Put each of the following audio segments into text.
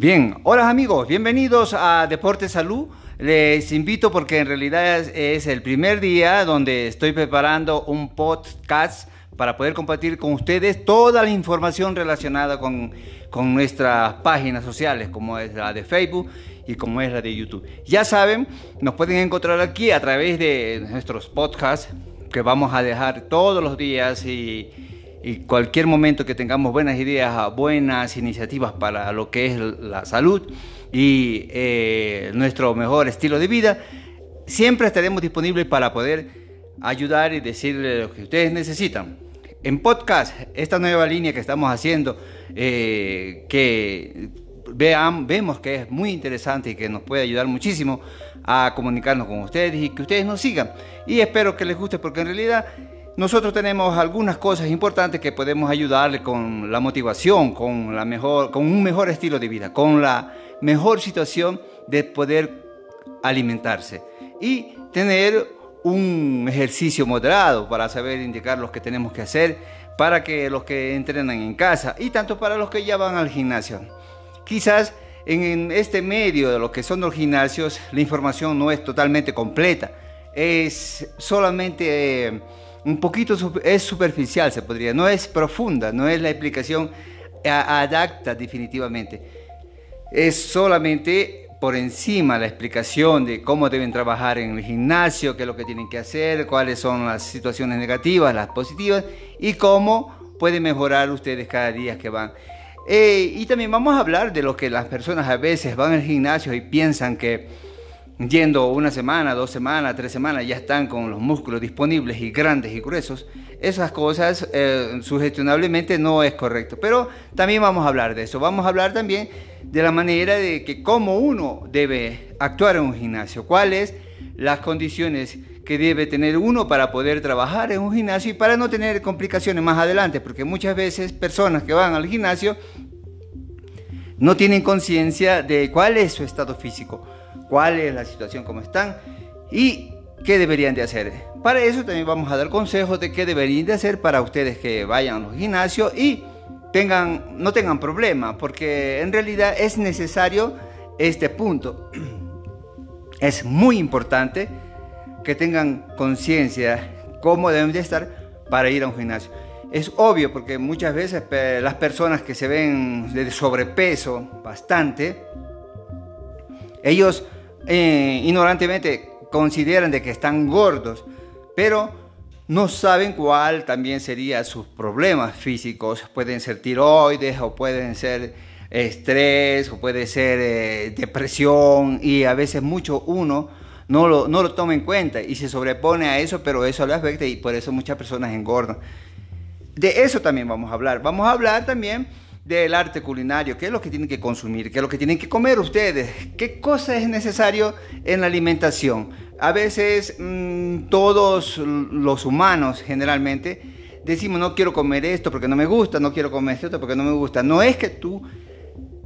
Bien, hola amigos, bienvenidos a Deporte Salud. Les invito porque en realidad es, el primer día donde estoy preparando un podcast para poder compartir con ustedes toda la información relacionada con, con nuestras páginas sociales, como es la de Facebook y como es la de YouTube. Ya saben, nos pueden encontrar aquí a través de nuestros podcasts que vamos a dejar todos los días y, y cualquier momento que tengamos buenas ideas, buenas iniciativas para lo que es la salud y eh, nuestro mejor estilo de vida, siempre estaremos disponibles para poder ayudar y decirle lo que ustedes necesitan. En podcast, esta nueva línea que estamos haciendo, eh, que vean, vemos que es muy interesante y que nos puede ayudar muchísimo a comunicarnos con ustedes y que ustedes nos sigan. Y espero que les guste porque en realidad nosotros tenemos algunas cosas importantes que podemos ayudarle con la motivación, con, la mejor, con un mejor estilo de vida, con la mejor situación de poder alimentarse y tener un ejercicio moderado para saber indicar lo que tenemos que hacer para que los que entrenan en casa y tanto para los que ya van al gimnasio. Quizás en este medio de lo que son los gimnasios la información no es totalmente completa, es solamente eh, un poquito es superficial se podría, no es profunda, no es la explicación adapta definitivamente, es solamente por encima la explicación de cómo deben trabajar en el gimnasio, qué es lo que tienen que hacer, cuáles son las situaciones negativas, las positivas y cómo pueden mejorar ustedes cada día que van. Eh, y también vamos a hablar de lo que las personas a veces van al gimnasio y piensan que yendo una semana, dos semanas, tres semanas, ya están con los músculos disponibles y grandes y gruesos. Esas cosas eh, sugestionablemente no es correcto. Pero también vamos a hablar de eso. Vamos a hablar también de la manera de que cómo uno debe actuar en un gimnasio, cuáles las condiciones que debe tener uno para poder trabajar en un gimnasio y para no tener complicaciones más adelante, porque muchas veces personas que van al gimnasio no tienen conciencia de cuál es su estado físico, cuál es la situación como están y qué deberían de hacer. Para eso también vamos a dar consejos de qué deberían de hacer para ustedes que vayan al gimnasio y tengan, no tengan problema, porque en realidad es necesario este punto. Es muy importante que tengan conciencia cómo deben de estar para ir a un gimnasio. Es obvio porque muchas veces las personas que se ven de sobrepeso bastante, ellos eh, ignorantemente consideran de que están gordos, pero no saben cuál también serían sus problemas físicos. Pueden ser tiroides o pueden ser estrés o puede ser eh, depresión y a veces mucho uno no lo, no lo toma en cuenta y se sobrepone a eso, pero eso le afecta y por eso muchas personas engordan. De eso también vamos a hablar. Vamos a hablar también del arte culinario, qué es lo que tienen que consumir, qué es lo que tienen que comer ustedes, qué cosa es necesario en la alimentación. A veces mmm, todos los humanos generalmente decimos no quiero comer esto porque no me gusta, no quiero comer esto porque no me gusta. No es que tú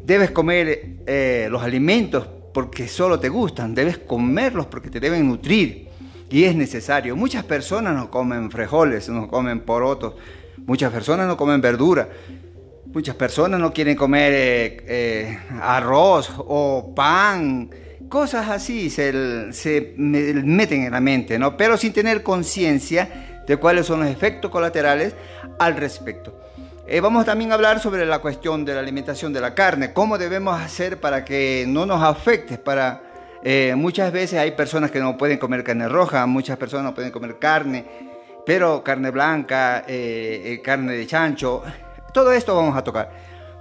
debes comer eh, los alimentos porque solo te gustan, debes comerlos porque te deben nutrir y es necesario. Muchas personas no comen frijoles, no comen porotos, muchas personas no comen verdura. Muchas personas no quieren comer eh, eh, arroz o pan, cosas así se, se, meten en la mente, ¿no? Pero sin tener conciencia de cuáles son los efectos colaterales al respecto. Eh, vamos también a hablar sobre la cuestión de la alimentación de la carne, cómo debemos hacer para que no nos afecte, para muchas veces hay personas que no pueden comer carne roja, muchas personas no pueden comer carne, pero carne blanca, carne de chancho, todo esto vamos a tocar.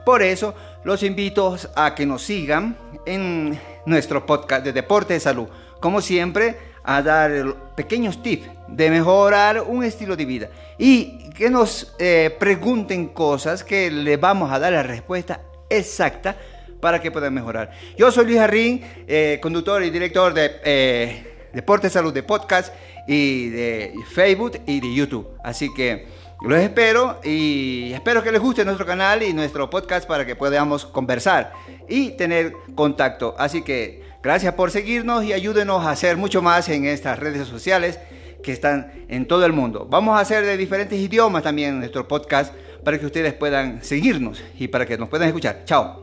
Por eso los invito a que nos sigan en nuestro podcast de Deporte de Salud. Como siempre, a dar pequeños tips de mejorar un estilo de vida y que nos eh, pregunten cosas que le vamos a dar la respuesta exacta para que puedan mejorar. Yo soy Luis Jarrín, eh, conductor y director de eh, Deporte Salud de podcast y de Facebook y de YouTube. Así que los espero y espero que les guste nuestro canal y nuestro podcast para que podamos conversar y tener contacto. Así que gracias por seguirnos y ayúdenos a hacer mucho más en estas redes sociales que están en todo el mundo. Vamos a hacer de diferentes idiomas también nuestro podcast para que ustedes puedan seguirnos y para que nos puedan escuchar. Chao.